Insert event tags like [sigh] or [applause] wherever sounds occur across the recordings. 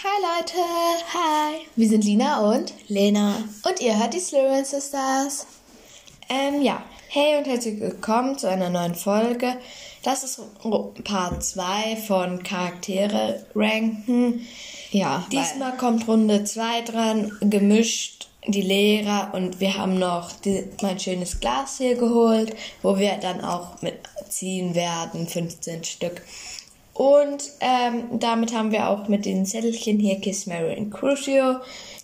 Hi Leute, hi. Wir sind Lina und Lena. Und ihr hört die Slytherin Sisters. Ähm, ja. Hey und herzlich willkommen zu einer neuen Folge. Das ist Part 2 von Charaktere ranken. Ja. Diesmal kommt Runde 2 dran, gemischt die Lehrer und wir haben noch die, mein schönes Glas hier geholt, wo wir dann auch mitziehen werden, 15 Stück. Und ähm, damit haben wir auch mit den Zettelchen hier Kiss, Mary und Crucio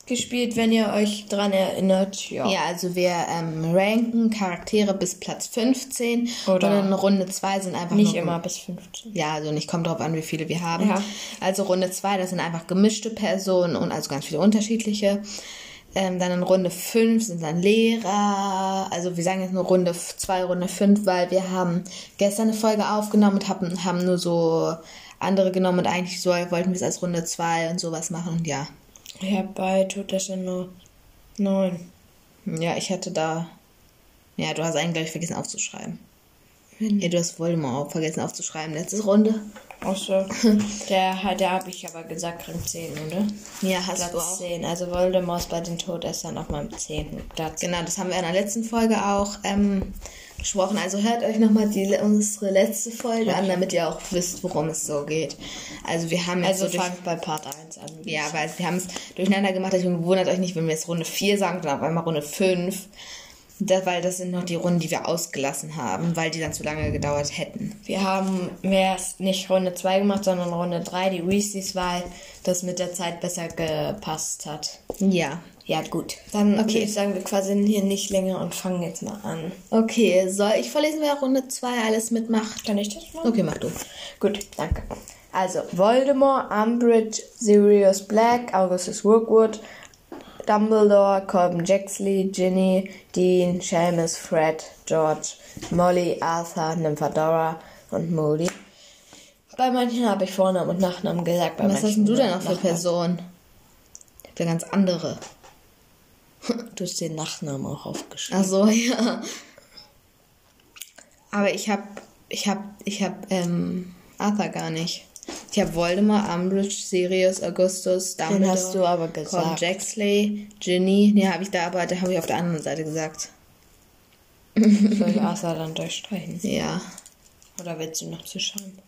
gespielt, wenn ihr euch dran erinnert. Ja, ja also wir ähm, ranken Charaktere bis Platz 15 Oder und in Runde 2 sind einfach nicht immer bis 15. Ja, also nicht kommt drauf an, wie viele wir haben. Ja. Also Runde 2, das sind einfach gemischte Personen und also ganz viele unterschiedliche. Ähm, dann in Runde 5 sind dann Lehrer. Also wir sagen jetzt nur Runde 2, Runde 5, weil wir haben gestern eine Folge aufgenommen und haben, haben nur so andere genommen und eigentlich so wollten wir es als Runde 2 und sowas machen und ja. Ja, bei tut das ja nur 9. Ja, ich hatte da. Ja, du hast eigentlich, glaube ich, vergessen aufzuschreiben. Hm. Ja, du hast Voldemort auch vergessen aufzuschreiben. Letzte Runde. Achso. [laughs] Der, der habe ich aber gesagt, Rang 10, oder? Ja, hast Platz du auch. 10. Also Voldemort ist bei den Todessern auf meinem 10. Platz. Genau, das haben wir in der letzten Folge auch ähm, besprochen. Also hört euch nochmal unsere letzte Folge ja. an, damit ihr auch wisst, worum es so geht. Also wir haben jetzt. Also so fangt bei Part 1 an. Ja, weil wir haben es durcheinander gemacht. Deswegen wundert euch nicht, wenn wir jetzt Runde 4 sagen, dann auf einmal Runde 5. Das, weil das sind noch die Runden, die wir ausgelassen haben, weil die dann zu lange gedauert hätten. Wir haben erst nicht Runde 2 gemacht, sondern Runde 3, die Weasleys, weil das mit der Zeit besser gepasst hat. Ja. Ja, gut. Dann okay. würde ich sagen, wir quasi hier nicht länger und fangen jetzt mal an. Okay, soll ich vorlesen, wer Runde 2 alles mitmacht? Kann ich das machen? Okay, mach du. Gut, danke. Also, Voldemort, Umbridge, Sirius Black, Augustus Rookwood, Dumbledore, Colben Jaxley, Ginny, Dean, Seamus, Fred, George, Molly, Arthur, Nymphadora und Moody. Bei manchen habe ich Vornamen und Nachnamen gesagt. Was hast du denn auch für Personen? Ich habe ganz andere. [laughs] Du hast den Nachnamen auch aufgeschrieben. Ach so, [laughs] ja. Aber ich habe, ich habe, ich habe ähm, Arthur gar nicht. Ich habe Voldemort, Umbridge, Sirius, Augustus, Dumbledore. Den hast du aber gesagt. Con Jaxley, Ginny. Nee, habe ich da, aber da habe ich auf der anderen Seite gesagt. Soll [laughs] ich Asa dann durchstreichen? Ja. Oder willst du noch zuschauen?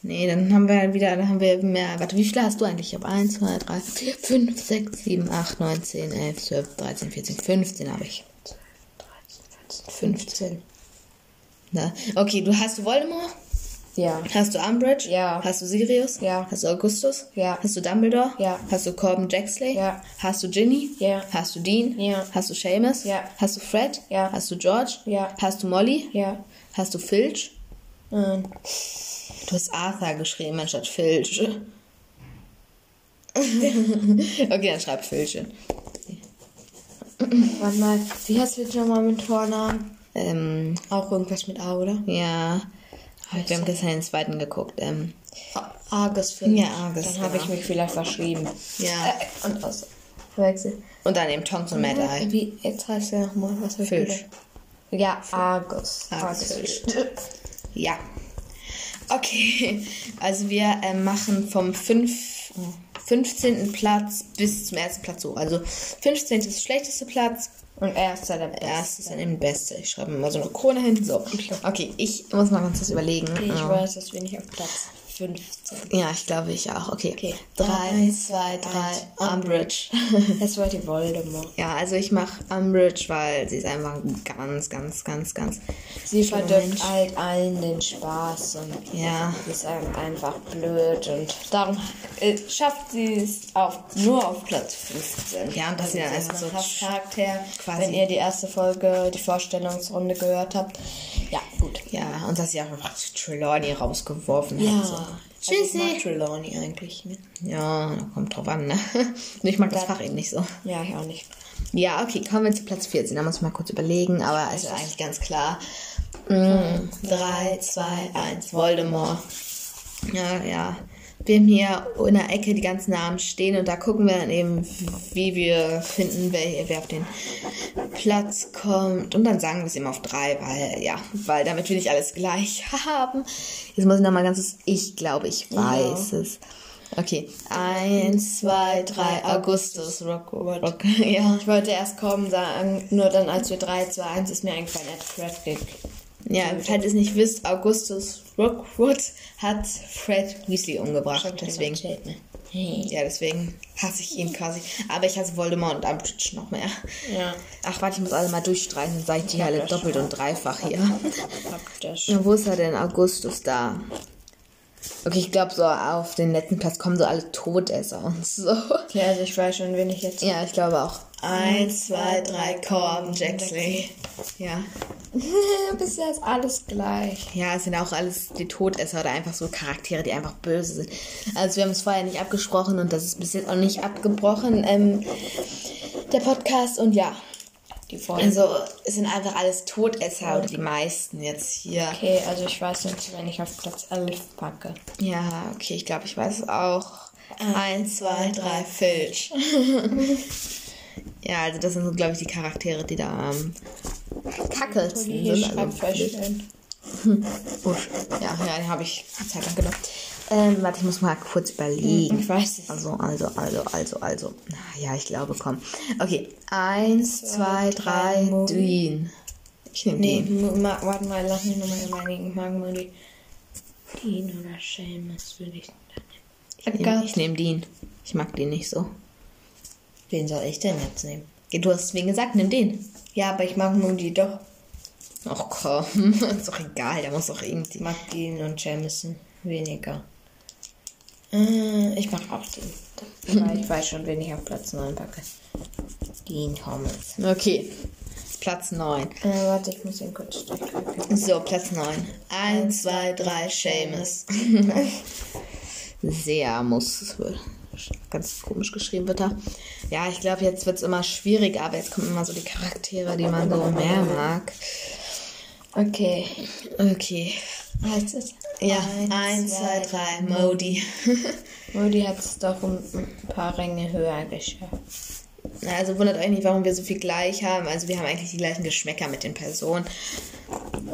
Nee, dann haben wir wieder, dann haben wir mehr. Warte, wie viele hast du eigentlich? Ich habe 1, 2, 3, 4, 5, 6, 7, 8, 9, 10, 11, 12, 13, 14, 15 habe ich. 13, 14, 15. Na, okay, du hast Voldemort? Ja. Hast du Umbridge? Ja. Hast du Sirius? Ja. Hast du Augustus? Ja. Hast du Dumbledore? Ja. Hast du Corbin Jaxley? Ja. Hast du Ginny? Ja. Hast du Dean? Ja. Hast du Seamus? Ja. Hast du Fred? Ja. Hast du George? Ja. Hast du Molly? Ja. Hast du Filch? Nein. Du hast Arthur geschrieben anstatt Filch. okay, dann schreib Filch. Warte mal, wie heißt du jetzt nochmal mit Vornamen? Ähm, auch irgendwas mit A, oder? Ja. Heißt wir haben gestern den zweiten geguckt. Ähm, Argus Filch. Ja, Argus. Dann habe ich mich vielleicht verschrieben. Ja. Äh, und aus. Wechsel. Und dann eben und Mad Eye. Wie, jetzt heißt er nochmal, was wir Filch. Ja, Argus. Argus. Argus. [laughs] Ja. Okay, also wir äh, machen vom 5, 15. Platz bis zum ersten Platz hoch. Also 15. ist der schlechteste Platz. Und erster der Beste. Erster ist dann eben Beste. Ich schreibe mal so eine Krone hin. So. Okay, ich muss mal ganz kurz überlegen. Ich oh. weiß, dass wir nicht auf Platz 15. Ja, ich glaube ich auch. Okay. Okay. 3, 2, 3, Umbridge. [laughs] Das war die Voldemort. Ja, also ich mache Umbridge, weil sie ist einfach ganz, ganz, ganz, ganz. Sie verdirbt halt allen den Spaß und ja. sie ist einfach blöd und darum äh, schafft sie es auf, nur auf Platz 15. Ja, und dass sie dann also einfach so Charakter, quasi. wenn ihr die erste Folge, die Vorstellungsrunde gehört habt. Ja, gut. Ja, und dass sie auch einfach Trelawney rausgeworfen ja. hat. So. Tschüssi. Also ich mag Trelawney eigentlich. Ne? Ja, kommt drauf an, ne? [laughs] Ich mag das Fach eben nicht so. Ja, ich auch nicht. Ja, okay, kommen wir zu Platz 14. Da muss ich mal kurz überlegen, aber es ist eigentlich ganz klar. 3, 2, 1, Voldemort. Ja, ja wir haben hier in der Ecke die ganzen Namen stehen und da gucken wir dann eben, wie wir finden, wer, wer auf den Platz kommt. Und dann sagen wir es eben auf drei, weil, ja, weil damit wir nicht alles gleich [laughs] haben. Jetzt muss ich nochmal ganz, ich glaube, ich weiß ja. es. Okay. Eins, zwei, drei, Augustus. Rock, Rock, [laughs] ja. Ich wollte erst kommen sagen, nur dann als wir 3, 2, 1 ist mir eingefallen, Ed Fred Ja, falls ihr es nicht wisst, Augustus Rockwood hat Fred Weasley umgebracht. Deswegen. Erzählt, ne? Ja, deswegen hasse ich ihn quasi. Aber ich hasse Voldemort und Umbridge noch mehr. Ja. Ach, warte, ich muss alle mal durchstreichen, dann sage ich die alle doppelt und dreifach hier. Praktisch. wo ist er denn? Augustus da. Okay, ich glaube, so auf den letzten Platz kommen so alle Todesser und [laughs] so. Ja, also ich weiß schon, wen ich jetzt. Ja, ich glaube auch. Eins, zwei, drei, Corbin, Jaxley. Ja. [laughs] Bisher ist alles gleich. Ja, es sind auch alles die Todesser oder einfach so Charaktere, die einfach böse sind. Also wir haben es vorher nicht abgesprochen und das ist bis jetzt auch nicht abgebrochen, ähm, der Podcast. Und ja, die Folge. Also es sind einfach alles Todesser oder die meisten jetzt hier. Okay, also ich weiß nicht, wenn ich auf Platz 11 packe. Ja, okay, ich glaube, ich weiß es auch. Eins, zwei, drei, Filch. [laughs] ja, also das sind so, glaube ich, die Charaktere, die da am ähm, kackelsten sind. Also ja, ja, den habe ich Zeit lang genommen. Ähm, warte, ich muss mal kurz überlegen. Ich weiß es. Also, also, also, also, also. Ja, ich glaube, komm. Okay. Eins, zwei, drei, Dean. Ich nehme nee, Dean. warte mal, lass mich nochmal überlegen. Ich mag mal die Dean oder Seamus, würde ich. Ich nehme nehm Dean. Ich mag den nicht so. Wen soll ich denn jetzt nehmen? Du hast wen gesagt, nimm den. Ja, aber ich mag Moody doch. Ach komm, [laughs] ist doch egal, der muss doch irgendwie. Ich mag Dean und Jamison weniger. Äh, ich mache auch den. ich weiß [laughs] schon, wen ich auf Platz 9 packe. Dean Thomas. Okay. Platz 9. Äh, warte, ich muss ihn kurz durchgucken. So, Platz 9. 1, 2, 3, Seamus. [laughs] Sehr muss. Ganz komisch geschrieben wird da. Ja, ich glaube, jetzt wird es immer schwieriger, aber jetzt kommen immer so die Charaktere, die man so mehr mag. Okay. Okay. Heißt es? Ja, 1, 2, 3, Modi. [laughs] Modi hat es doch um ein paar Ränge höher geschafft. Also wundert euch nicht, warum wir so viel gleich haben. Also wir haben eigentlich die gleichen Geschmäcker mit den Personen.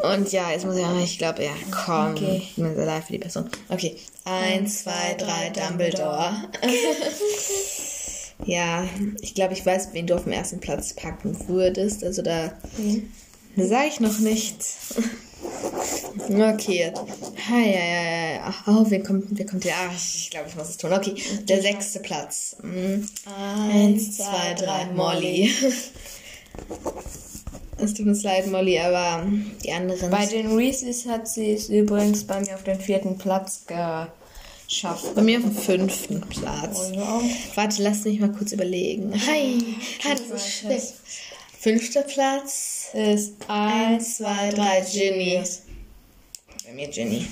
Und ja, jetzt muss ich auch, ich glaube, ja, komm. Okay. Ich bin sehr leid für die Person. Okay. 1, 2, 3, Dumbledore. [laughs] ja, ich glaube, ich weiß, wen du auf dem ersten Platz packen würdest. Also da mhm. sage ich noch nichts. Okay. Hi, ja, ja, ja. Oh, wer kommt, wer kommt hier? Ach, ich glaube, ich muss es tun. Okay, der sechste Platz. Mhm. Eins, zwei, drei, Molly. Es tut uns leid, Molly, aber die anderen. Bei den Reese's hat sie es übrigens bei mir auf den vierten Platz geschafft. Bei mir auf dem fünften Platz. Oh. Warte, lass mich mal kurz überlegen. Hi, Hi das ist schwer. Fünfter Platz ist 1, 2, 3, Ginny. Bei mir Ginny.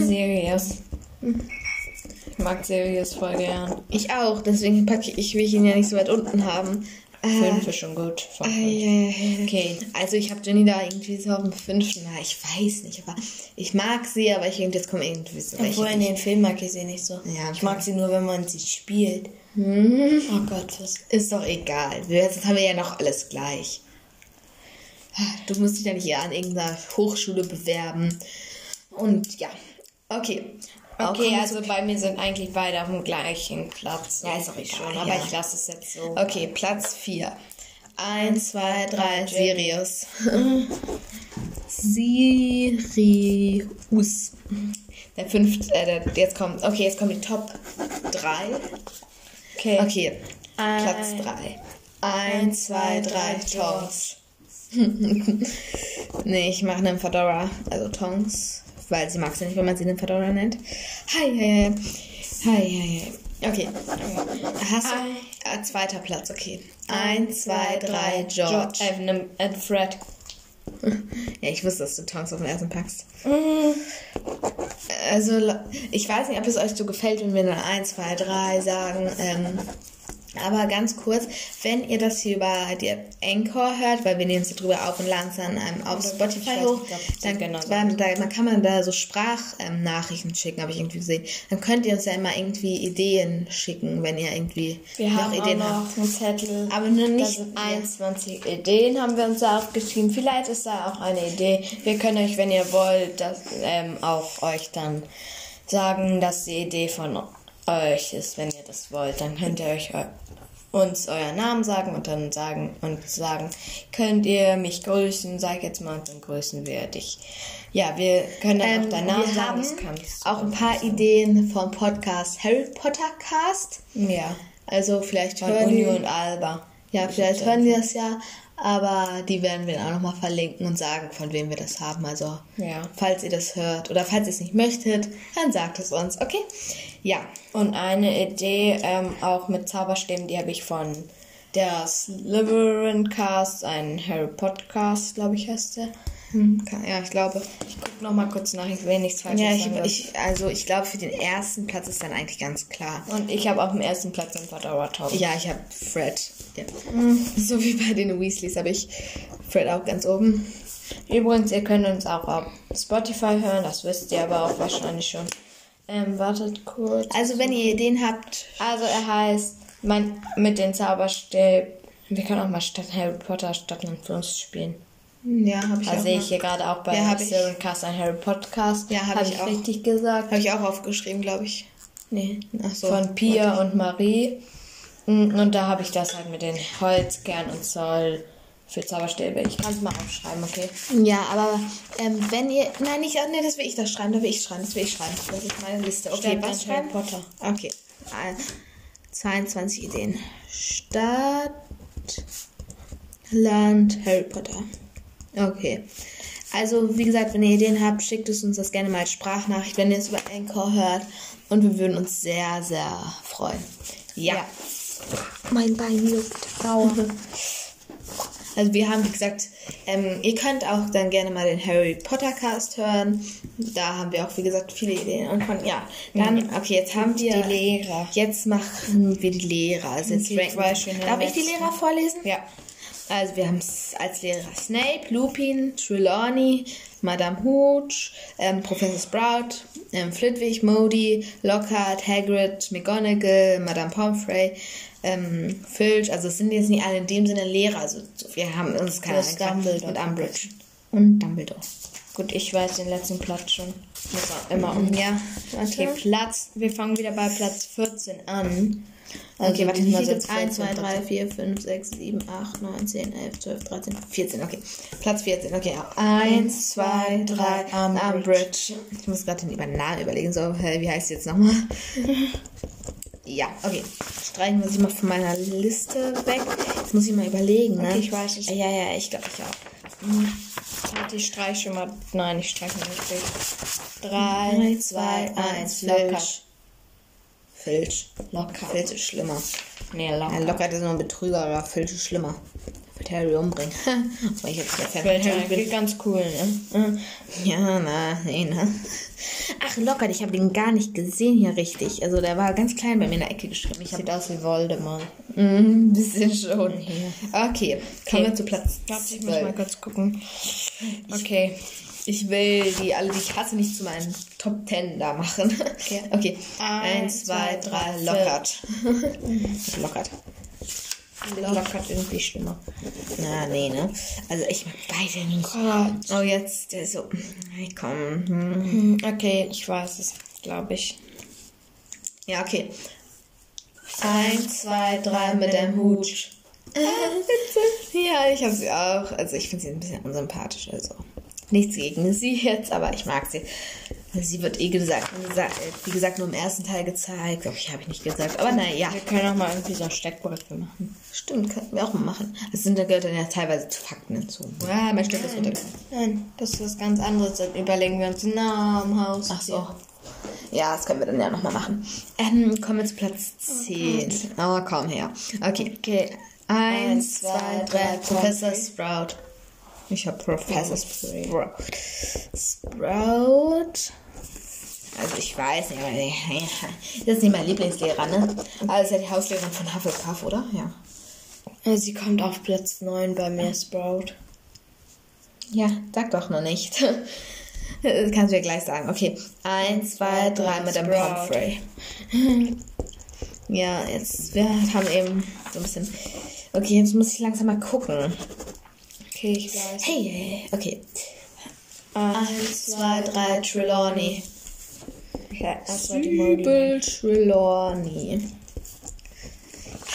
Sirius. Ich mag Sirius voll gern. Ich auch, deswegen packe ich, ich will ihn ja nicht so weit unten haben. Fünf ist schon gut. Ah, ja, ja, okay, also ich habe Jenny da irgendwie so auf dem fünften. Na, ich weiß nicht, aber ich mag sie, aber ich jetzt komme irgendwie so. Obwohl in den Film mag ich sie nicht so. Ja, ich mag sie nur, wenn man sie spielt. Hm. Oh Gott, was? Ist doch egal. Jetzt haben wir ja noch alles gleich. Du musst dich ja nicht hier an irgendeiner Hochschule bewerben. Und ja, okay. Okay, also bei mir sind eigentlich beide auf dem gleichen Platz. Ja, ist auch egal. Schon, aber ja. ich lasse es jetzt so. Okay, Platz 4. 1, 2, 3, Sirius. Sirius. Der fünfte, äh, der, jetzt kommt, okay, jetzt kommt die Top 3. Okay. Okay, Platz 3. 1, 2, 3, Tongs. [laughs] nee, ich mache einen Fedora, also Tongs weil sie mag es ja nicht, wenn man sie den Fedora nennt. Hi, hi, hi. Hi, hi, hi. Okay. Hast du. Äh, zweiter Platz, okay. Eins, zwei, drei, George. George äh, Fred. [laughs] Ja, ich wusste, dass du Tongs auf den ersten packst. Mhm. Also, ich weiß nicht, ob es euch so gefällt, wenn wir dann 1, 2, 3 sagen. Ähm, aber ganz kurz, wenn ihr das hier über die Anchor hört, weil wir nehmen es drüber auf und laden es dann ähm, auf Spotify hoch, dann, genau dann, dann, kann man da so Sprachnachrichten ähm, schicken, habe ich irgendwie gesehen. Dann könnt ihr uns ja immer irgendwie Ideen schicken, wenn ihr irgendwie wir noch Ideen auch noch habt. einen Zettel. Aber nur nicht 21 ja. Ideen haben wir uns da aufgeschrieben. Vielleicht ist da auch eine Idee. Wir können euch, wenn ihr wollt, das ähm, auch euch dann sagen, dass die Idee von euch ist, wenn ihr das wollt. Dann könnt ihr euch uns euren Namen sagen und dann sagen und sagen, könnt ihr mich grüßen, sag jetzt mal, und dann grüßen wir dich. Ja, wir können dann Ähm, auch deinen Namen wir sagen. haben auch ein paar. Ideen vom Podcast Harry Potter Cast. Ja, Also vielleicht von hören Uni die, und Alba. ja, vielleicht hören die das ja, aber die werden wir dann auch nochmal verlinken und sagen, von wem wir das haben. Also Ja. falls ihr das hört oder falls ihr es nicht möchtet, dann sagt es uns, okay? Ja, Und eine Idee, ähm, auch mit Zauberstäben, die habe ich von der Slytherin Cast, ein Harry Potter Cast, glaube ich, heißt der. hm, ja, ich glaube. Ich gucke nochmal kurz nach, ich will nichts Falsches Ja, ich, sagen. ich, also ich glaube, für den ersten Platz ist dann eigentlich ganz klar. und ich habe auf dem ersten Platz einen Potter Tom. Ja, ich habe Fred. Ja. So wie bei den Weasleys habe ich Fred auch ganz oben. Übrigens, ihr könnt uns auch auf Spotify hören, das wisst ihr aber auch wahrscheinlich schon. Ähm, wartet kurz. Also wenn ihr Ideen habt, Also er heißt mein, mit den Zauberstäben. Wir können auch mal statt Harry Potter statt uns spielen. ja, habe ich Da auch sehe ich hier gerade auch bei Ja, ich. Cast ein Harry Podcast. Ja, hab Hab ich ich auch. richtig gesagt. Habe ich auch aufgeschrieben, glaube ich. Nee. Ach so. Von Pia und Marie. Mm, Und da habe ich das halt mit den Holz, Kern und Zoll für Zauberstäbe. Ich kann es mal aufschreiben, okay? Ja, aber ähm, wenn ihr. Nein, nicht. Nee, das will ich das schreiben. Das will ich schreiben. Das will ich schreiben. Das ist meine Liste. Okay, Stadt was dann Harry schreiben? Potter. Okay. Äh, 22 Ideen. Stadt. Land Harry Potter. Okay. Also, wie gesagt, wenn ihr Ideen habt, schickt es uns das gerne mal als Sprachnachricht, wenn ihr es über Anchor hört. Und wir würden uns sehr, sehr freuen. Ja. Ja. Mein Bein juckt. Aua. [laughs] Also wir haben, wie gesagt, ähm, ihr könnt auch dann gerne mal den Harry Potter Cast hören. Da haben wir auch, wie gesagt, viele Ideen. Und von, ja, dann, okay, jetzt haben wir... Die Lehrer. Jetzt machen wir die Lehrer. Also jetzt Okay, ranken Darf ich die. Lehrer vorlesen? Ja. Also wir haben als Lehrer Snape, Lupin, Trelawney, Madame Hooch, ähm, Professor Sprout, ähm, Flitwick, Modi, Lockhart, Hagrid, McGonagall, Madame Pomfrey, ähm, Filch. Also es sind jetzt nicht alle in dem Sinne Lehrer. Also wir haben uns keine Ahnung, Dumbledore. und Umbridge und Dumbledore. Gut, ich weiß den letzten Platz schon. Muss auch immer um. Ja, Okay. Platz. Wir fangen wieder bei Platz 14 an. Also Okay, warte, wie viel so gibt's? 1, 2, 14 3, 4, 5, 6, 7, 8, 9, 10, 11, 12, 13, 14. Okay, Platz 14. Okay, 1, 2, 3, Umbridge. Umbridge. Ich muss gerade den Namen überlegen. So, wie heißt sie jetzt nochmal? [laughs] ja, okay. Streichen wir sie mal von meiner Liste weg. Jetzt muss ich mal überlegen, ne? Okay, ich weiß es. Ja, ja, ich glaube, ich auch. Warte, ich streiche mal. Nein, ich streiche nicht. 3, 3, 2, 1, locker. Filch. Locker. Filch ist schlimmer. Nee, Ja, locker. Ist nur ein Betrüger, aber Filch ist schlimmer. Wird Harry umbringen. [laughs] Weil ich jetzt der Fan Harry bin. ganz cool, ne? Ja, na, nee, ne. Ach, Lockhart, ich habe den gar nicht gesehen hier richtig. Also der war ganz klein bei mir in der Ecke geschrieben. Ich Sieht aus wie Voldemort. ein [laughs] bisschen schon. Okay, kommen wir zu Platz Warte, ich muss mal 12. kurz gucken. Okay. Ich will die alle, die ich hasse, nicht zu meinen Top 10 da machen. Okay. [laughs] Okay. Eins, zwei, drei, Lockhart. Lockhart. [laughs] Lockert irgendwie schlimmer. Na, nee, ne? Also ich mag beide nicht. Gott. Oh, jetzt, der so. Hey, komm. Hm. Okay, ich weiß es, glaube ich. Ja, okay. Eins, zwei, drei mit dem Hut. ja, ich habe sie auch. Also ich finde sie ein bisschen unsympathisch. Also nichts gegen sie jetzt, aber ich mag sie. Sie wird eh gesagt, wie gesagt, nur im ersten Teil gezeigt. Glaube ich, habe ich nicht gesagt. Aber naja, Wir können auch mal irgendwie so Steckbriefe machen. stimmt, könnten wir auch mal machen. Das sind da gehört dann ja teilweise zu Fakten hinzu. Ja, mein Stück ist runtergefallen. Nein, das ist was ganz anderes. Dann überlegen wir uns einen Namen, Haus. Ach so. Ja, das können wir dann ja nochmal machen. Ähm, kommen wir zu Platz 10. Oh, komm her. Okay. Okay. Eins, zwei, drei. Professor. Sprout. Ich habe Professor. Sprout. Sprout. Also ich weiß nicht, aber [laughs] das ist nicht mein Lieblingslehrer, ne? Also ist ja die Hauslehrerin von Hufflepuff, oder? Ja. Sie kommt auf Platz 9 bei mir, Sprout. Ja, sag doch noch nicht. Das [laughs] kannst du ja gleich sagen. Okay. Eins, zwei, drei mit dem. Pomfrey. [laughs] Ja, jetzt, wir haben eben so ein bisschen. Okay, jetzt muss ich langsam mal gucken. Okay, ich weiß. Hey, okay. Eins, zwei, drei, Trelawney. Okay, das war die Molly. Trelawney.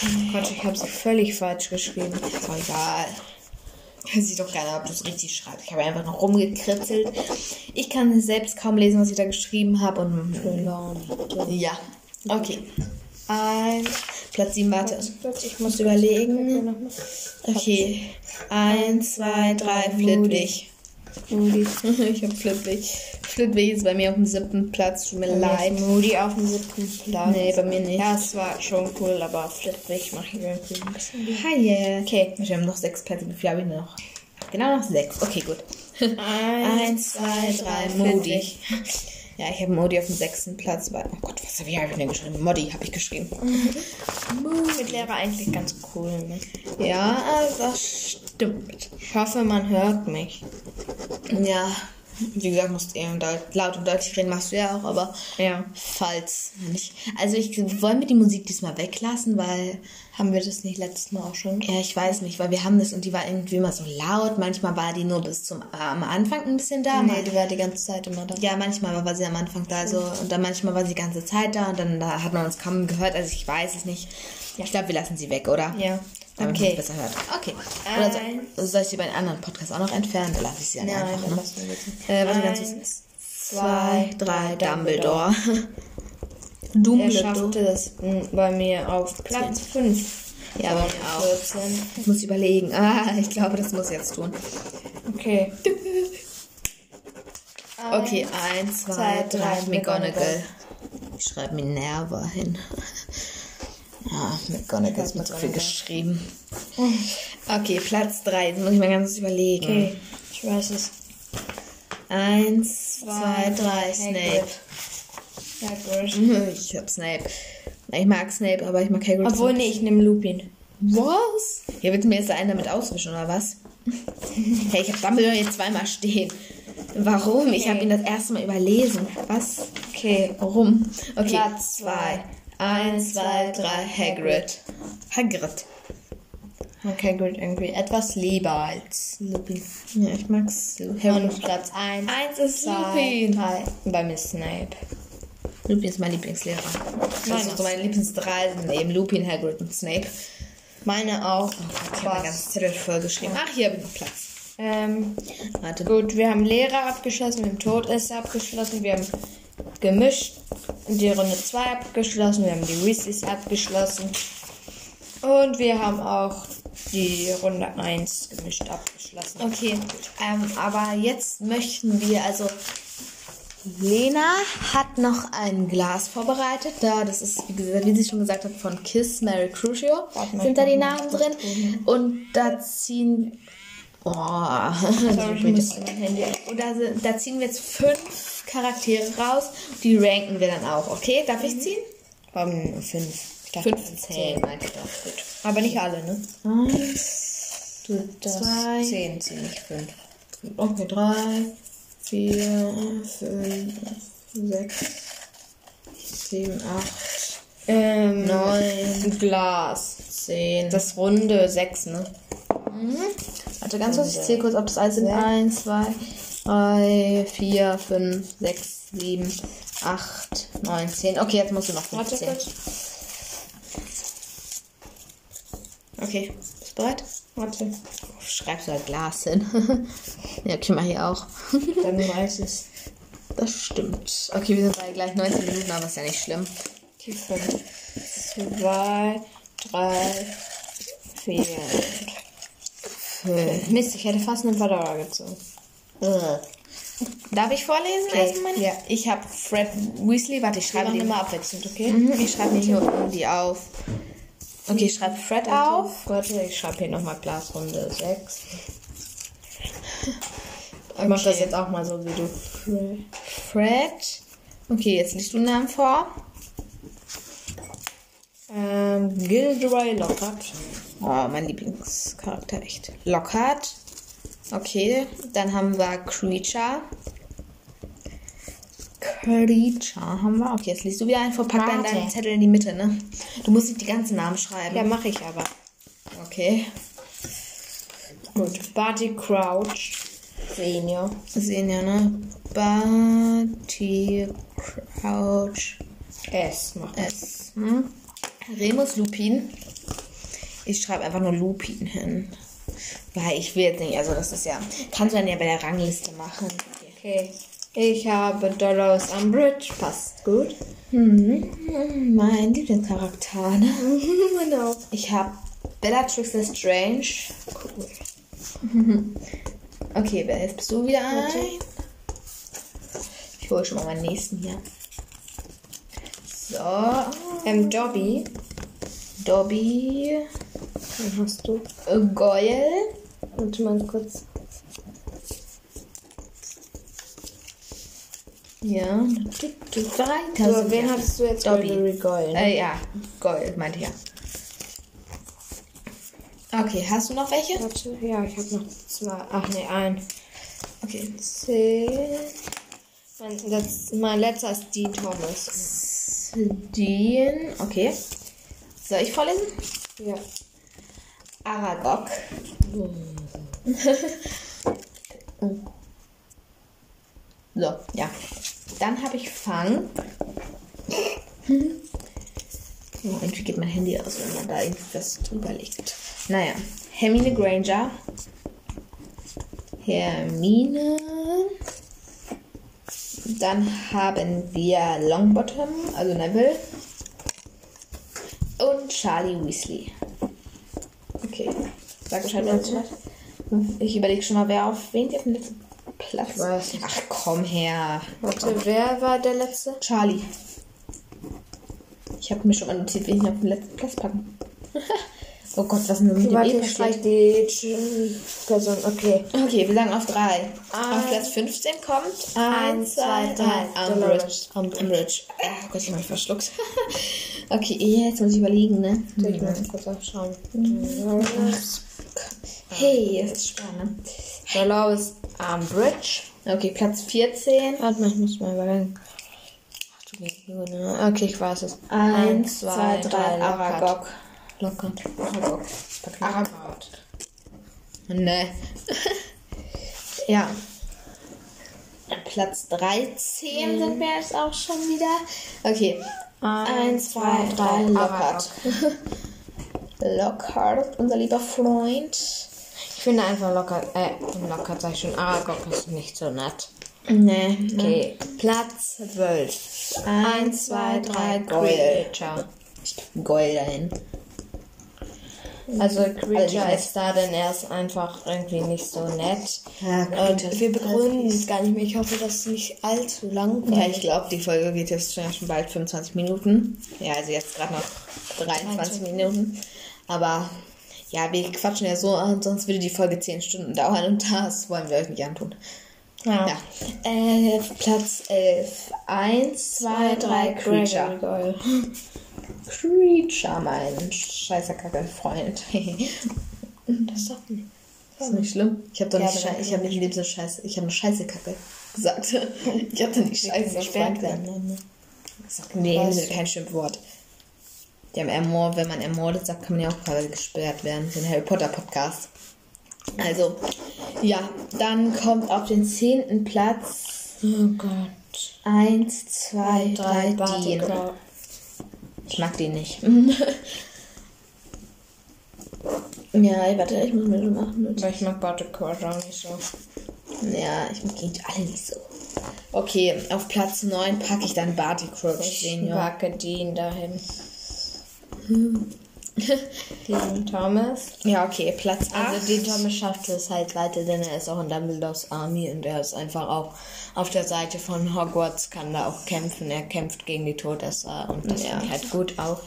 Oh Gott, ich habe sie völlig falsch geschrieben. Ist doch egal. [laughs] Sieht doch gerne, ob du es richtig schreibst. Ich habe einfach noch rumgekritzelt. Ich kann selbst kaum lesen, was ich da geschrieben habe. Und Trelawney. ja. Okay. Ein. Platz 7, warte. Ich muss überlegen. Okay. Eins, zwei, drei, Flitwig. Moody. [laughs] ich habe Flitwig. Flitwig ist bei mir auf dem siebten Platz. Tut mir leid. Moody auf dem siebten Platz. Nee, bei mir nicht. Ja, es war schon cool, aber Flitwig mache ich irgendwie ein bisschen. Hi, okay. Wir haben noch sechs Plätze. Wie viel habe ich noch? Genau noch sechs. Okay, gut. Eins, [laughs] zwei, drei, Moody. [laughs] Ja, ich habe Modi auf dem sechsten Platz. Weil, oh Gott, was habe ich, denn geschrieben? Modi habe ich geschrieben. Mit Lehrer eigentlich ganz cool, ne? Ja, das stimmt. Ich hoffe, man hört mich. Ja, wie gesagt, musst eher laut und deutlich reden, machst du ja auch, aber Ja. falls nicht. Also ich wollen wir die Musik diesmal weglassen, weil Haben wir das nicht letztes Mal auch schon? ja, ich weiß nicht, weil wir haben das und die war irgendwie immer so laut. Manchmal war die nur bis zum äh, am Anfang ein bisschen da. Nee, die war die ganze Zeit immer da. Ja, manchmal war sie am Anfang da so und dann manchmal war sie die ganze Zeit da und dann da hat man uns kaum gehört. Also ich weiß es nicht. Ich glaube, wir lassen sie weg, oder? Ja. Damit Okay. es besser hört. Okay. Oder so, soll ich sie bei den anderen Podcasts auch noch entfernen? Dann lasse ich sie dann Nein, einfach. Ne? lassen wir jetzt. Äh, ganz kurz. Eins, Zwei, drei, Dumbledore. [laughs] Er Dumbledore. schaffte es m, bei mir auf Platz 5. Ja, bei mir auch. 14. Ich muss überlegen. Ah, ich glaube, das muss ich jetzt tun. Okay. Okay, eins, zwei, zwei, drei, drei, McGonagall. McGonagall. Ich schreibe Minerva hin. Ja, McGonagall ist mir zu viel geschrieben. Okay, Platz drei. Jetzt muss ich mal ganz überlegen. Okay, ich weiß es. Eins, zwei, drei, Snape. Hagrid. [laughs] Ich hab Snape. Ich mag Snape, aber ich mag Hagrid. Obwohl, nee, ich nehme Lupin. Was? Hier willst du mir jetzt einen damit auswischen, oder was? [laughs] hey, ich habe Dumbledore jetzt zweimal stehen. Warum? Ich habe ihn das erste Mal überlesen. Was? Okay. Warum? Okay, Platz zwei. Eins, zwei, drei, Hagrid. Hagrid. mag Hagrid irgendwie etwas lieber als Lupin. Ja, ich mag's. Und. Platz 1. Eins ist zwei, Lupin. drei. Bei mir Snape. Lupin ist mein Lieblingslehrer. Meiner. Also so meine Lieblingsdrei sind eben Lupin, Hagrid und Snape. Meine auch. Ich habe ganzes Zettel vollgeschrieben. Ach, hier habe ich noch Platz. Ähm, Warte. gut, wir haben Lehrer abgeschlossen, wir haben Todesser abgeschlossen, wir haben gemischt die Runde 2 abgeschlossen, wir haben die Weasleys abgeschlossen und wir haben auch die Runde 1 gemischt abgeschlossen. Okay, ähm, aber jetzt möchten wir, also Lena hat noch ein Glas vorbereitet. Da, das ist, wie, gesagt, wie sie schon gesagt hat, von Kiss Mary Crucio sind da die Namen kurz drin. Und da ziehen. Oh, [laughs] Sorry, ich mein Handy Und da, da ziehen wir jetzt fünf Charaktere raus. Die ranken wir dann auch, okay? Darf ich ziehen? Nur 5? Ich dachte 15, meinte ich doch. Gut. Aber nicht alle, ne? Eins, Zwei. 10 sind nicht 5. Okay, drei, vier, fünf, sechs, sieben, acht, Ähm, neun, Glas. zehn. Das runde 6, ne? Warte ganz kurz, ich zähle kurz, ob das alles sind. Eins, zwei, drei, vier, fünf, sechs, sieben, acht, neun, zehn. Okay, jetzt musst du noch Warte 15. kurz. Okay, bist du bereit? Warte. Schreibst du halt Glas hin. [laughs] ja, okay, mach ich auch. [laughs] Dann weiß es. Das stimmt. Okay, wir sind bei gleich 19 Minuten, aber ist ja nicht schlimm. Die 5. 2, 3, 4. Fünf. Mist, ich hätte fast eine Vadora gezogen. Darf ich vorlesen? Okay, erstmal? ja. Ich habe Fred Weasley. Warte, ich schreibe die immer abwechselnd, okay? Mhm, ich schreibe mir hier unten die auf. Okay, ich schreibe Fred auf. Warte, ich schreibe hier nochmal Glasrunde 6. Ich mach das jetzt auch mal so wie du. Fred. Okay, jetzt liest du den Namen vor. Ähm, Gilderoy Lockhart. Oh, mein Lieblingscharakter, echt. Lockhart. Okay, dann haben wir Creature. Creature haben wir. Okay, jetzt liest du wieder ein. Verpack dann Warte. deinen Zettel in die Mitte, ne? Du musst nicht die ganzen Namen schreiben. Ja, mache ich aber. Okay. Gut. Barty Crouch. Senior. Ja, ne? Barty Crouch S. S. Hm? Remus Lupin. Ich schreibe einfach nur Lupin hin. Weil ich will jetzt nicht, also das ist ja. Kannst du dann ja bei der Rangliste machen. Okay. Ich habe Dolores Umbridge. Passt gut. Mhm. Mein Lieblingscharakter, ne? [laughs] genau. Ich habe Bellatrix Lestrange. Cool. [laughs] Okay, wer jetzt bist du wieder ein? Ich hole schon mal meinen nächsten hier. So. Ähm, Dobby. Dobby. Dann hast du. Äh, Goyle. Warte mal kurz. Ja. Also, wen hattest du jetzt? Dobby. Gregory Goyle. Äh, ja, Goyle, meinte ich ja. Okay, hast du noch welche? Warte, ja, ich habe noch zwei. Ach nee, ein. Okay. Zehn. Mein, letz, mein letzter ist Dean Thomas. Dean. Okay. Soll ich vorlesen? Ja. Aragog. [laughs] so, ja. Dann habe ich Fang. Oh, irgendwie geht mein Handy aus, wenn man da irgendwie was drüber legt. Naja. Hermine Granger. Hermine. Dann haben wir Longbottom, also Neville. Und Charlie Weasley. Okay. Sag Bescheid, wer Warte. Ich überlege schon mal, wer auf wen die auf dem letzten Platz. Ach komm her. Warte, wer war der letzte? Charlie. Ich habe mir schon mal notiert, wen ich auf den letzten Platz packen. [laughs] oh Gott, was ist denn mit dem Warte, ich streich die Person. Okay. Okay, wir sagen auf drei. Ein- auf Platz 15 kommt Eins, zwei, drei. Umbridge. Umbridge. Oh Gott, ich hab mich verschluckt. [laughs] okay, jetzt muss ich überlegen, ne? Ich muss kurz aufschauen. Hey, das ist spannend. Dolores Umbridge. Okay, Platz 14. Warte mal, ich muss mal überlegen. Ach du Güte. Okay, ich weiß es. Eins, zwei, drei, Aragog. Lockhart. Aragog. Aragog. Ne. [laughs] ja. Platz 13 sind wir jetzt auch schon wieder. Okay. Eins, zwei, drei, Lockhart. [laughs] Lockhart, unser lieber Freund. Ich finde einfach Lockhart, äh, Lockhart sag ich schon, Aragog ist nicht so nett. Ne. Okay, Platz 12. Eins, zwei, drei, Goyle. Creature. Ich pack Goyle dahin. Also Alle Creature nicht ist da, denn er ist einfach irgendwie nicht so nett. Ja, Und wir begründen es gar nicht mehr. Ich hoffe, dass es nicht allzu lang Ja, ich glaube, die Folge geht jetzt schon schon bald 25 Minuten. Ja, also jetzt gerade noch 23 Minuten. Aber ja, wir quatschen ja so, sonst würde die Folge 10 Stunden dauern und das wollen wir euch nicht antun. Ja. Ja. Äh, Platz 11. 1, 2, 3, Creature. [laughs] Creature, mein scheißer Kacke-Freund. [laughs] Das ist doch nicht. Das ist nicht schlimm. Ich habe doch Ja, nicht, schei- ich hab nicht lieb so scheiße. Ich habe eine scheiße Kacke gesagt. [laughs] ich habe doch nicht scheiße gesperrt gesperrt werden. werden. Nee, ist kein Schimpfwort. Die haben ermordet, wenn man ermordet sagt, kann man ja auch quasi gesperrt werden. Ein Harry Potter Podcast. Also, ja, dann kommt auf den zehnten Platz Oh Gott. 1, 2, 3, Barty Dean. Crouch. Ich mag den nicht. [laughs] ja, warte, ich muss mir schon machen. Aber ich mag auch nicht so. Ja, ich mag die alle nicht so. Okay, auf Platz 9 packe ich dann Barty Crouch Ich Senior. packe Dean dahin. [laughs] Dean Thomas. Ja, okay, Platz 8. Also Dean Thomas schafft es halt weiter, denn er ist auch in Dumbledores Army und er ist einfach auch auf der Seite von Hogwarts, kann da auch kämpfen. Er kämpft gegen die Todesser und das Ja. finde ich halt gut auch.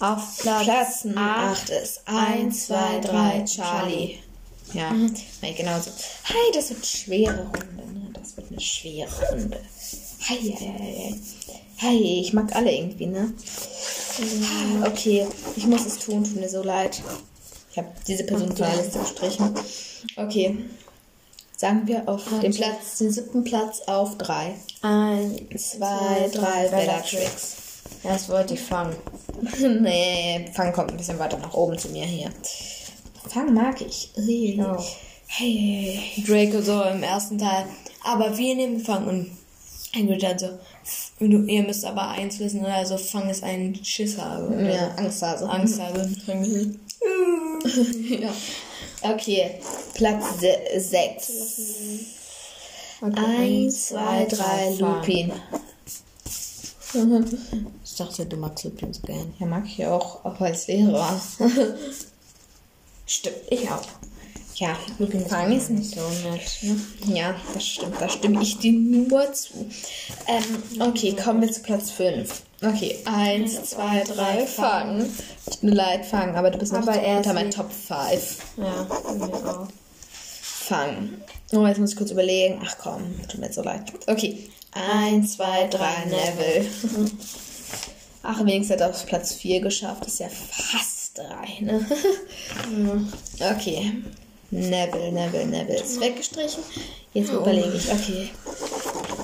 Auf Platz, Platz 8 8 ist 1, 2, 3, Charlie. Ja, nee, genau so. Hi, das wird schwere Runde, ne? Das wird eine schwere Runde. Hi, hi, hi. Hi, ich mag alle irgendwie, ne? Okay, ich muss es tun, tut mir so leid. Ich habe diese Person von der Liste gestrichen. Okay. Sagen wir auf den Platz, den siebten Platz auf 3. 1, 2, 3, Bellatrix. Das wollte ich fangen. [laughs] nee, Fang kommt ein bisschen weiter nach oben zu mir hier. Fang mag ich. Hey, auch. hey. Draco so im ersten Teil aber wir nehmen Fang und Hagrid dann so, ihr müsst aber eins wissen, oder so, Fang ist ein Schisser. Oder Ja, Angsthase. Angsthase. [laughs] [laughs] ja. Okay, Platz 6. Eins, zwei, drei, Lupin. [laughs] Ich dachte, du magst Lupin so gern. Ja, mag ich auch, auch als Lehrer. Stimmt, ich auch. Ja, Lupin Fang ist nicht so nett. Ne? Ja, das stimmt. Da stimme ich dir nur zu. Ähm, okay, kommen wir zu Platz 5. Okay, 1, 2, 3, Fang. Tut mir leid, Fang, aber du bist noch Aber er unter meinen Top 5. Ja, mir auch. Fang. Oh, jetzt muss ich kurz überlegen. Ach komm, tut mir jetzt so leid. Okay. Eins, zwei, drei, Neville. [laughs] Ach, wenigstens hat er auf Platz 4 geschafft. Ist ja fast drei, ne? [laughs] Okay. Neville, Neville, Neville ist weggestrichen. Jetzt überlege ich. Okay.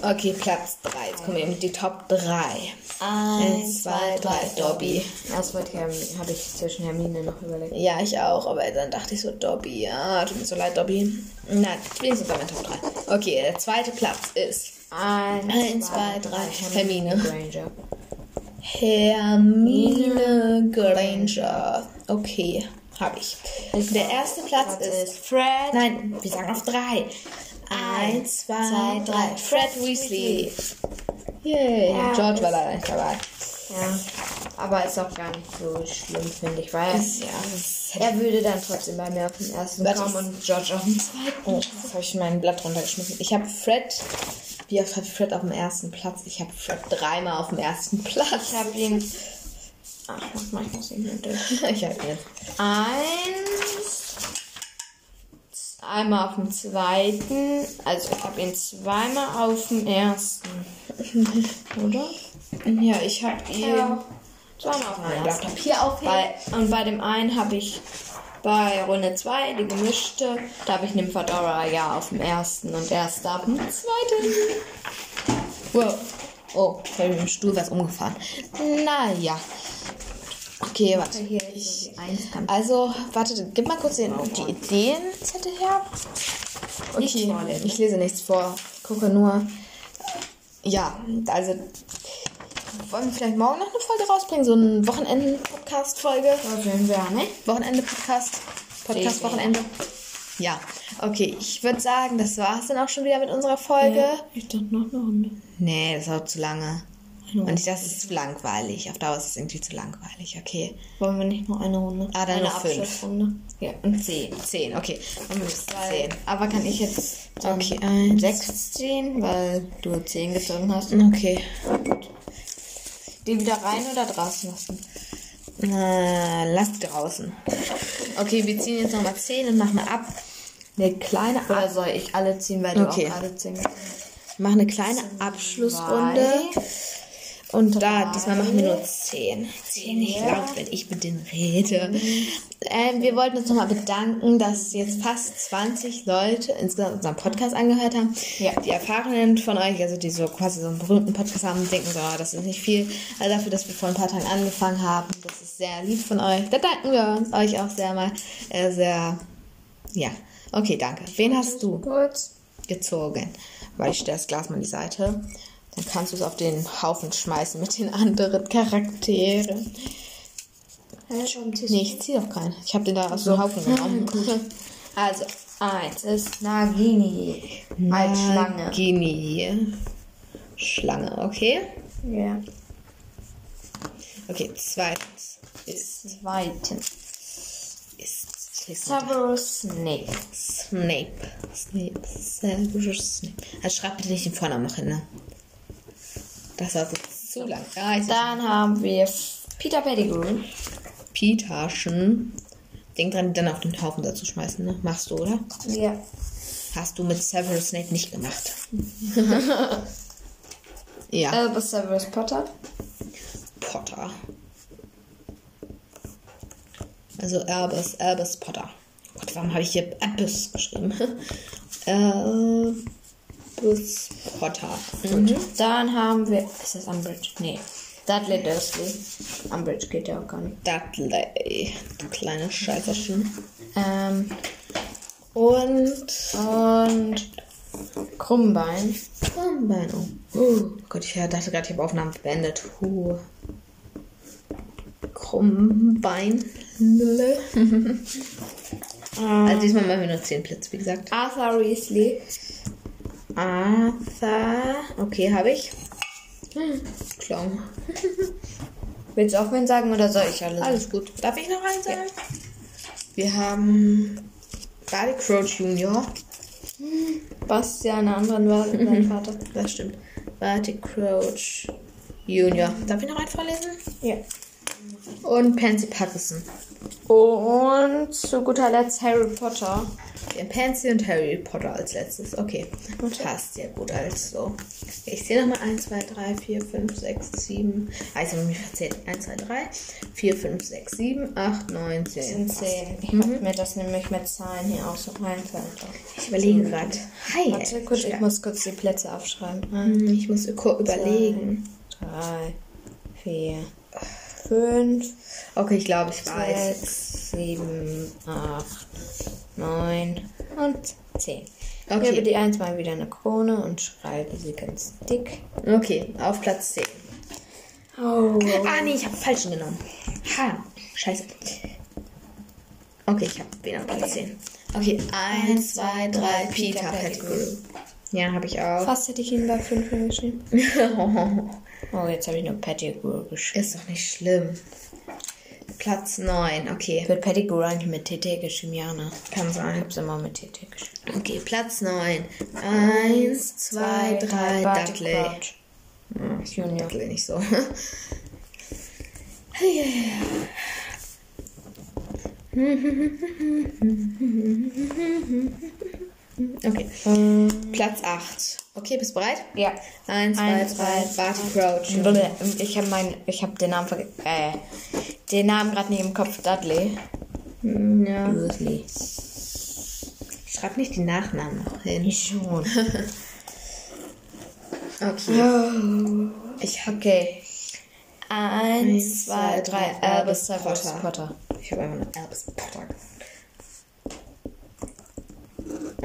Okay, Platz 3. Jetzt kommen wir mit die Top 3. Eins, zwei, drei, Dobby. Erst habe ich zwischen Hermine noch überlegt. Ja, ich auch, aber dann dachte ich so, Dobby, ja, tut mir so leid, Dobby. Nein, wenigstens bei meinem Top 3. Okay, der zweite Platz ist Eins, Eins, zwei, drei, Hermine. Granger. Hermine Granger. Okay, habe ich. Der erste Platz ist Fred. Nein, wir sagen auf drei. Eins, zwei, drei. Fred Weasley. Yay. Ja, George war leider nicht dabei. Ja, aber ist auch gar nicht so schlimm, finde ich, weil Ist, ja, er würde dann trotzdem bei mir auf den ersten Das kommen und George auf den zweiten. Oh, jetzt habe ich mein Blatt runtergeschmissen. Ich habe Fred. Wie oft hat Fred auf dem ersten Platz? Ich habe Fred dreimal auf dem ersten Platz. Ich habe ihn. Mach ich mehr durch? [laughs] Ich habe ihn jetzt. Eins. Einmal auf dem zweiten. Also ich habe ihn zweimal auf dem ersten. Oder? Ja, ich habe ihn. Ja. Zweimal auf dem ersten. Papier aufhängen. Bei, und bei dem einen habe ich bei Runde 2, die gemischte, da habe ich Nymphadora ja auf dem ersten und erst auf dem zweiten. Wow. Oh, mit dem Stuhl was umgefahren. Naja. Okay, warte. Hier. Also, warte, gib mal kurz den, die Ideenzettel her. Okay, ich lese nichts vor. Ich gucke nur. Ja, also. Wollen wir vielleicht morgen noch eine Folge rausbringen? So eine Wochenenden-Podcast-Folge? Was werden wir, ne? Wochenende-Podcast? Podcast Sehr Wochenende? Ja. Okay, ich würde sagen, das war es dann auch schon wieder mit unserer Folge. Ich dachte noch eine Runde. Nee, das dauert zu lange. Und ich, das ist zu langweilig. Auf Dauer ist es irgendwie zu langweilig. Okay. Wollen wir nicht noch eine Runde? Ah, dann eine nur fünf. Ja, und zehn. Zehn, okay. Weil, zehn. aber kann ich jetzt Okay, eins. sechs ziehen, weil du zehn gezogen hast? Okay. Die wieder rein oder draußen lassen? Äh, lass draußen. Okay, wir ziehen jetzt nochmal zehn und machen ab. Eine kleine Oder Ab soll ich alle ziehen, weil du Okay. auch alle hast? machen eine kleine Abschlussrunde. Und da, diesmal machen wir nur 10. 10 nicht Ja. laut, wenn ich mit denen rede. Ähm, wir wollten uns nochmal bedanken, dass jetzt fast 20 Leute insgesamt unseren Podcast angehört haben. Ja. Die Erfahrenen von euch, also die so quasi so einen berühmten Podcast haben, denken so, ah, das ist nicht viel. Also dafür, dass wir vor ein paar Tagen angefangen haben, das ist sehr lieb von euch. Da danken wir uns euch auch sehr mal. Äh, sehr, ja. Okay, danke. Wen hast du? Kurz. gezogen. Weil ich stelle das Glas mal an die Seite. Dann kannst du es auf den Haufen schmeißen mit den anderen Charakteren. Nee, ich ziehe doch keinen. Ich habe den da aus dem Haufen genommen. [laughs] Also, eins ist Nagini. Als Schlange. Gini. Schlange, okay. Ja. Okay, zweitens ist, Zweitens. ist. Severus Snape. Snape. Snape. Severus Snape. Also schreib bitte nicht den Vornamen noch hin, ne? Das war so zu lang. Ah, Dann haben wir Peter Pettigrew. Pitaschen. Denk dran, die dann auf den Haufen dazu schmeißen, ne? Machst du, oder? Ja. Hast du mit Severus Snape nicht gemacht. [laughs] ja, Albus Severus Potter. Potter. Also Albus, Albus Potter. Gott, warum habe ich hier Albus geschrieben? [laughs] Albus Potter. Und dann haben wir. Ist das Umbridge? Nee. Dudley Dursley. Umbridge geht ja auch gar nicht. Dudley. Du kleine Scheißerchen. Ähm, Und und Krummbein. Krummbein, oh. oh Gott, ich dachte gerade, ich habe Aufnahmen beendet. Huh. Krummbein. [laughs] also diesmal machen wir nur 10 Plätze, wie gesagt. Arthur Weasley. Arthur. Okay, habe ich. Hm, Clown. Willst du auch wen sagen oder soll ich alles? Alles gut. Darf ich noch einen sagen? Ja. Wir haben Barty Crouch Junior. Bastian, anderen war mein Vater. Das stimmt. Barty Crouch Junior. Darf ich noch einen vorlesen? Ja. Und Pansy Patterson. Und zu guter Letzt Harry Potter. Okay, Pansy und Harry Potter als letztes. Okay. okay. Passt ja gut als so. Ich sehe nochmal 1, 2, 3, 4, 5, 6, 7. Also mich verzählt. 1, 2, 3, 4, 5, 6, 7, 8, 9, 10. Sind 10. Ich mhm. habe mir das nämlich mit Zahlen hier aus dem Ich überlege gerade. Hi. Warte kurz, ich muss kurz die Plätze aufschreiben. Mhm, ich muss überlegen. 3, 4, 5. Okay, ich glaube, ich weiß. 6, 7, 8, 9 und 10. Okay. Ich habe die 1 mal wieder eine Krone und schreibe sie ganz dick. Okay, auf Platz 10. Oh. Ah, nee, ich habe falschen genommen. Ha, scheiße. Okay, ich habe auf Platz 10. Okay, 1, 2, 3, Peter Pettigrew. Ja, habe ich auch. Fast hätte ich ihn bei 5 hingeschrieben. [laughs] oh, jetzt habe ich nur Pettigrew geschrieben. Ist doch nicht schlimm. Platz 9, okay. Wird Pettigrew eigentlich mit TT geschrieben, ja, ne? Kann sein. Ich hab's immer mit TT geschrieben. Okay, Platz 9. 1, 2, 3, Dudley. Oh, Junior. Dudley nicht so. [laughs] [laughs] Okay. Um, Platz 8. Okay, bist du bereit? Ja. 1, 2, 3, Barty Crouch. Ich habe mein, ich habe den Namen vergessen. Äh, den Namen gerade nicht im Kopf. Dudley. Hm, ja. Dursley. Schreib nicht die Nachnamen noch hin. Ich schon. [laughs] okay. Oh. Ich okay. 1, 2, 3, Albus Potter. Potter. Ich habe einfach nur Albus Potter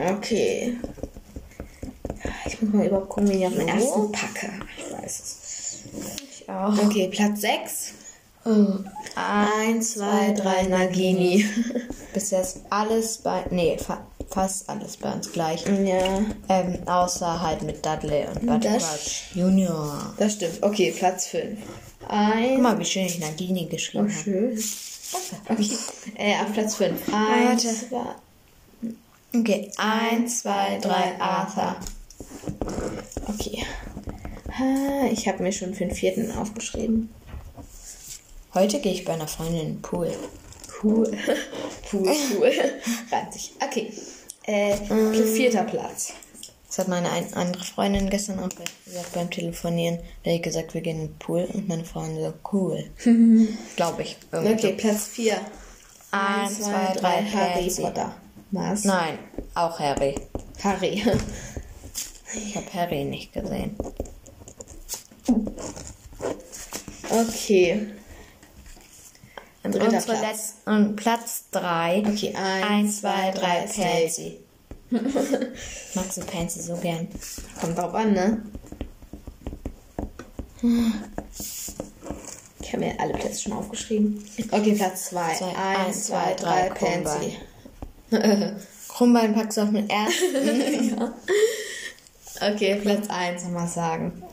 Okay. Ich muss mal überhaupt gucken, wie ich auf den ersten packe. Ich weiß es. Ich auch. Okay, Platz 6. Oh. 1, 2, 3, Nagini. [laughs] Bisher ist alles bei. Nee, fa fast alles bei uns gleich. Ja. Ähm, außer halt mit Dudley und Buttercrouch Junior. Das stimmt. Okay, Platz 5. Ein. Guck mal, wie schön ich Nagini geschrieben habe. Oh, schön. Okay. Äh, auf Platz 5. 1, 2, Okay, 1, 2, 3, Arthur. Okay. Ich habe mir schon für den vierten aufgeschrieben. Heute gehe ich bei einer Freundin in den Pool. Cool. Pool, cool. [laughs] Ranzig. Okay. Äh, um, vierter Platz. Das hat meine ein, andere Freundin gestern auch gesagt beim Telefonieren. Da ich gesagt, wir gehen in den Pool und meine Freundin so, cool. [laughs] Glaube ich. Irgendwie. Okay, Platz 4. 1, 2, 3, Harry Potter. Was? Nein, auch Harry. Harry. Ich habe Harry nicht gesehen. Okay. Und Dritter Platz. Und Platz 3. Okay, 1, 2, 3, Pansy. Magst du Pansy so gern? Kommt drauf an, ne? Ich habe mir alle Plätze schon aufgeschrieben. Okay, Platz 2. 1, 2, 3, Pansy. [laughs] Krummbein packst du auf den ersten. [laughs] ja. Okay, Platz 1 mal sagen.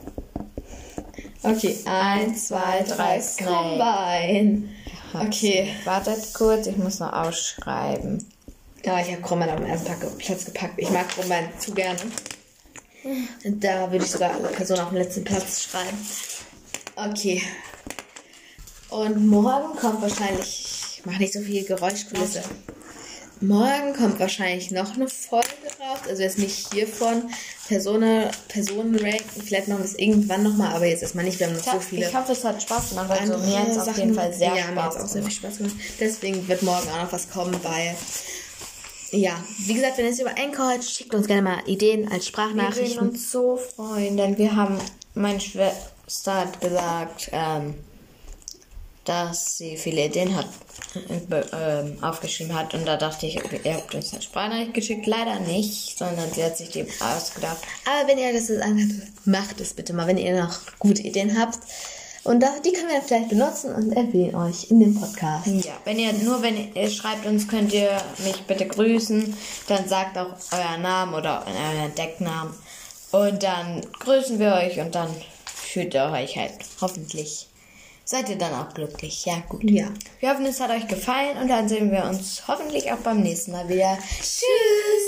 Okay, 1, 2, 3, Krummbein. Okay. Wartet kurz, ich muss noch ausschreiben. Ja, ich habe Krummbein auf den ersten Platz gepackt. Ich mag Krummbein zu gerne. Da würde ich sogar alle Personen auf den letzten Platz schreiben. Okay. Und morgen kommt wahrscheinlich, ich mache nicht so viel Geräuschkulisse. Morgen kommt wahrscheinlich noch eine Folge raus. Also jetzt nicht hiervon. Personen, Personen ranken. Vielleicht machen wir es irgendwann nochmal, aber jetzt erstmal nicht. Wir haben noch so viele. Ich hoffe, es hat Spaß gemacht. Also mir hat es auf jeden Fall sehr ja, Spaß gemacht. auch sehr viel Spaß gemacht. Deswegen wird morgen auch noch was kommen, weil. Ja, wie gesagt, wenn ihr es über hört, schickt uns gerne mal Ideen als Sprachnachrichten. Wir würden uns so freuen, denn wir haben, meine Schwester hat gesagt, ähm, dass sie viele Ideen hat, äh, aufgeschrieben hat. Und da dachte ich, ihr habt uns eine Sprachnachricht geschickt. Leider nicht, sondern sie hat sich die ausgedacht. Aber wenn ihr das jetzt anhört, macht es bitte mal, wenn ihr noch gute Ideen habt. Und da, die können wir vielleicht benutzen und erwähnen euch in dem Podcast. Ja, wenn ihr nur wenn ihr schreibt uns, könnt ihr mich bitte grüßen. Dann sagt auch euren Namen oder euren Decknamen. Und dann grüßen wir euch und dann fühlt ihr euch halt hoffentlich seid ihr dann auch glücklich. Ja, gut. Ja. Wir hoffen, es hat euch gefallen und dann sehen wir uns hoffentlich auch beim nächsten Mal wieder. Tschüss!